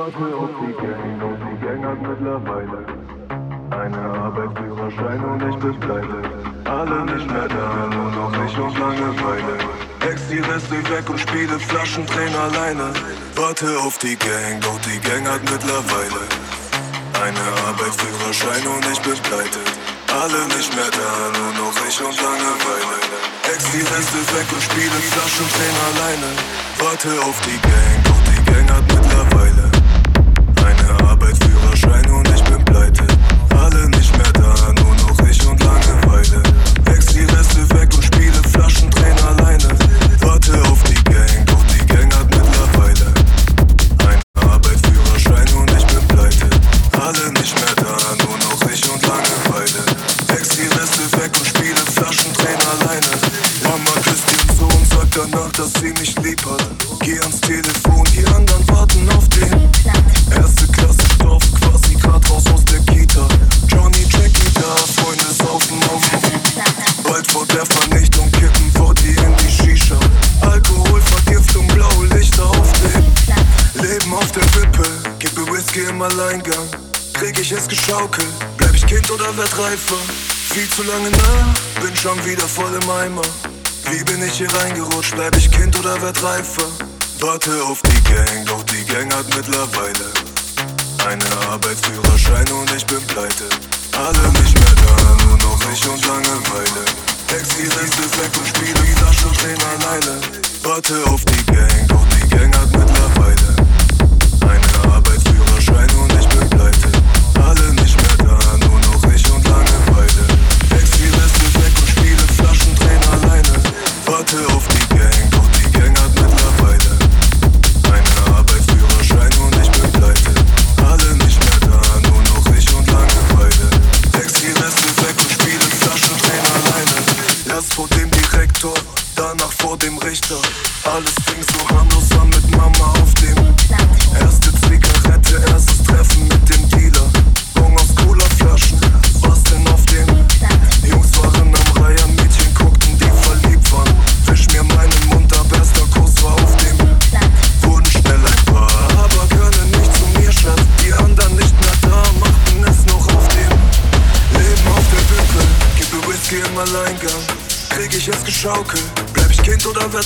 Warte auf die Gang und die Gang hat mittlerweile eine Arbeitsführerschein und ich bin pleite. Alle nicht mehr da, nur noch ich und Langeweile. Ex die Reste weg und spiele Flaschendrehen alleine. Warte auf die Gang, doch die Gang hat mittlerweile eine Arbeitsführerschein und ich bin pleite. Alle nicht mehr da, nur noch ich und Langeweile. Ex die Reste weg und spiele Flaschendrehen alleine. Warte auf die Gang, doch die Gang hat ich es geschaukelt, bleib ich Kind oder werd reifer? Viel zu lange nah, bin schon wieder voll im Eimer. Wie bin ich hier reingerutscht, bleib ich Kind oder werd reifer? Warte auf die Gang, doch die Gang hat mittlerweile eine Arbeitsführerschein und ich bin pleite. Alle nicht mehr da, nur noch ich und Langeweile. Ex die Reste weg und spiele die Flaschen stehen alleine. Warte auf die Gang, doch die Gang hat mittlerweile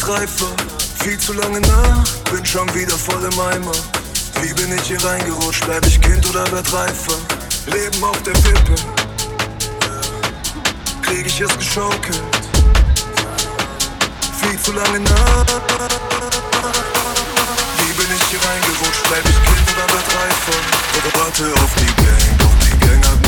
Oder reifer? Viel zu lange nach, bin schon wieder voll im Eimer. Wie bin ich hier reingerutscht, bleib ich Kind oder werd reifer? Leben auf der Wippe, krieg ich es geschaukelt. Viel zu lange nach. Wie bin ich hier reingerutscht, bleib ich Kind oder werd reifer? Warte auf die Gang, doch die Gang hat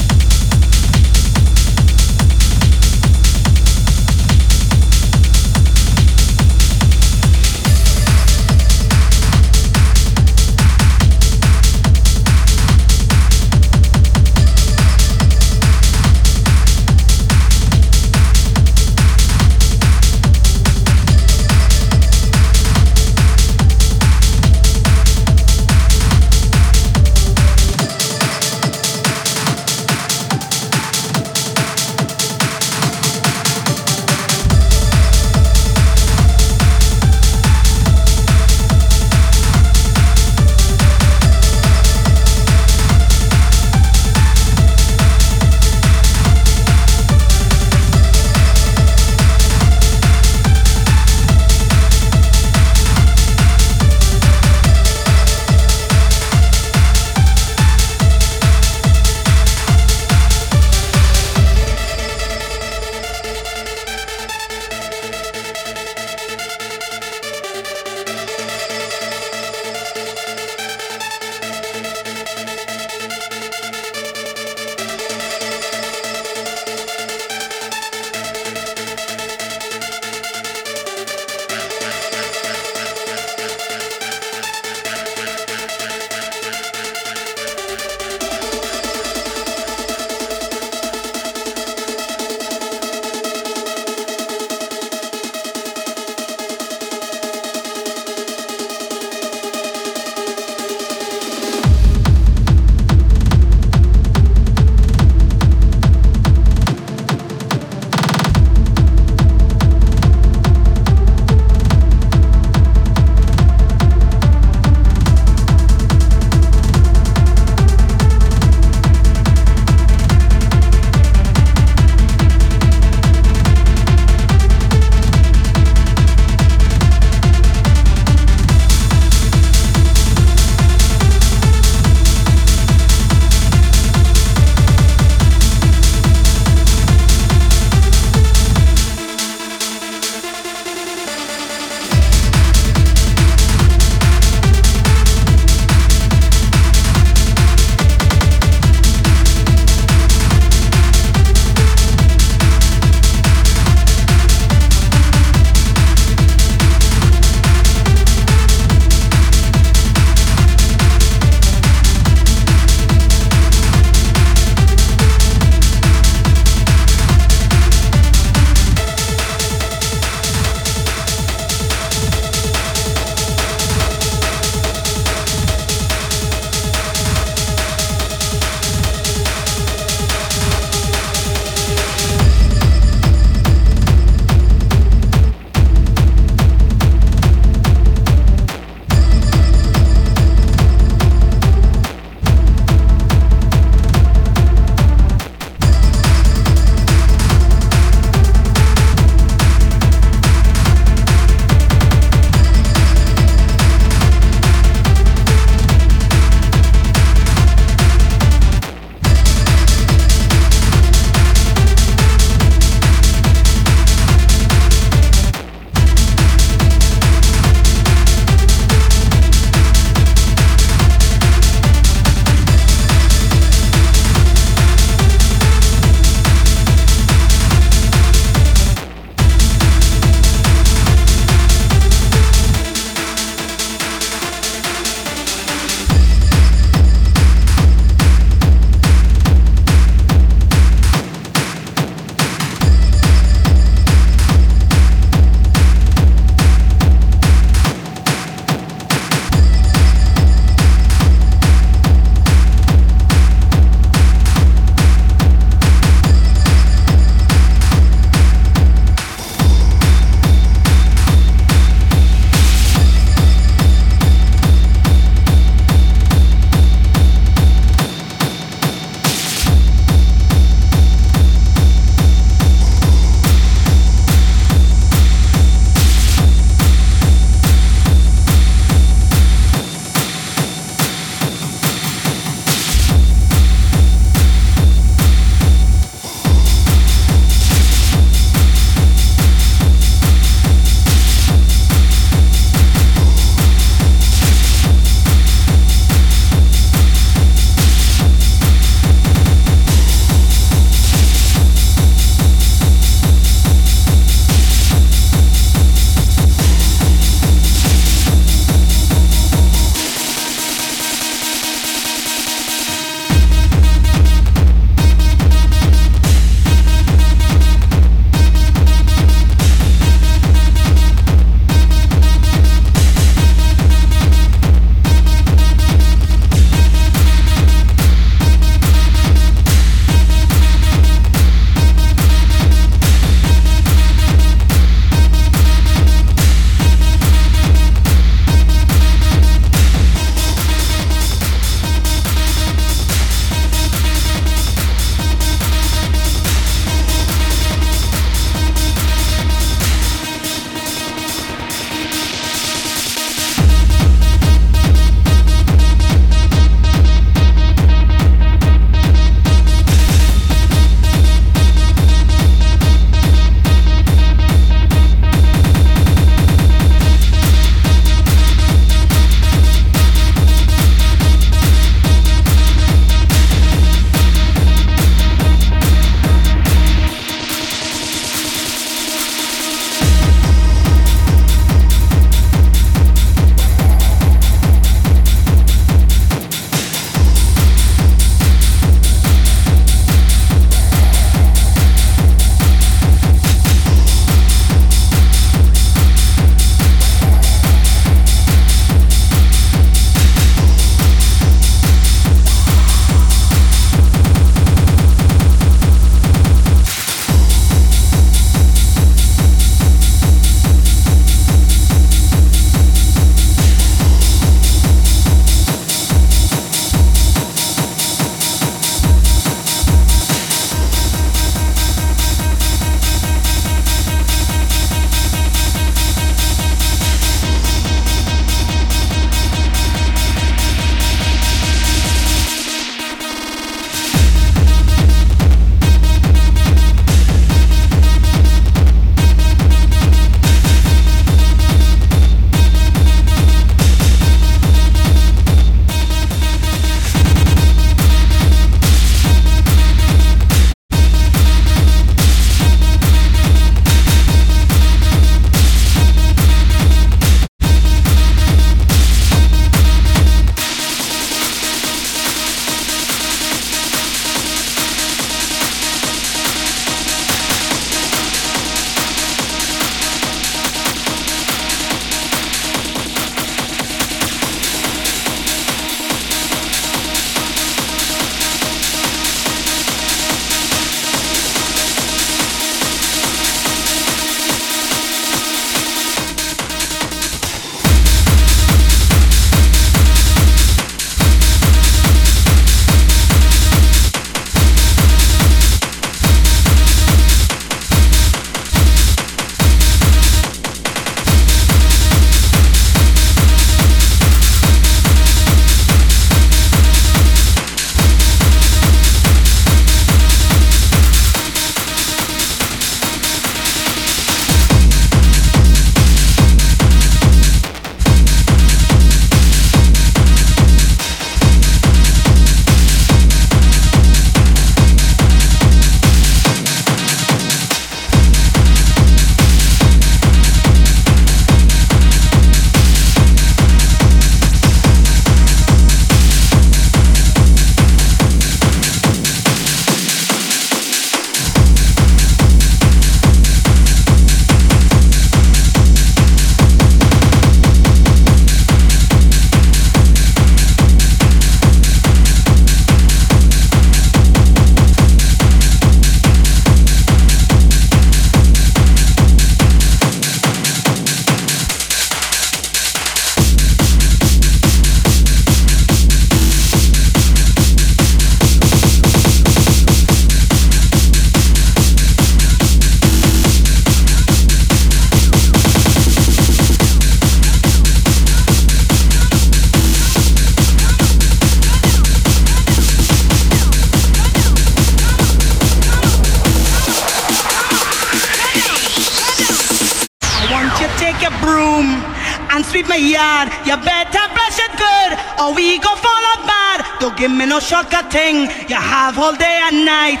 thing. You have all day and night.